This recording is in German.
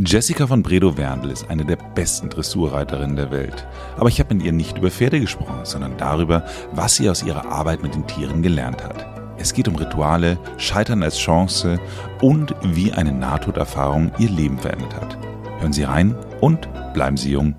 Jessica von Bredow-Werndl ist eine der besten Dressurreiterinnen der Welt. Aber ich habe mit ihr nicht über Pferde gesprochen, sondern darüber, was sie aus ihrer Arbeit mit den Tieren gelernt hat. Es geht um Rituale, Scheitern als Chance und wie eine Nahtoderfahrung ihr Leben verändert hat. Hören Sie rein und bleiben Sie jung.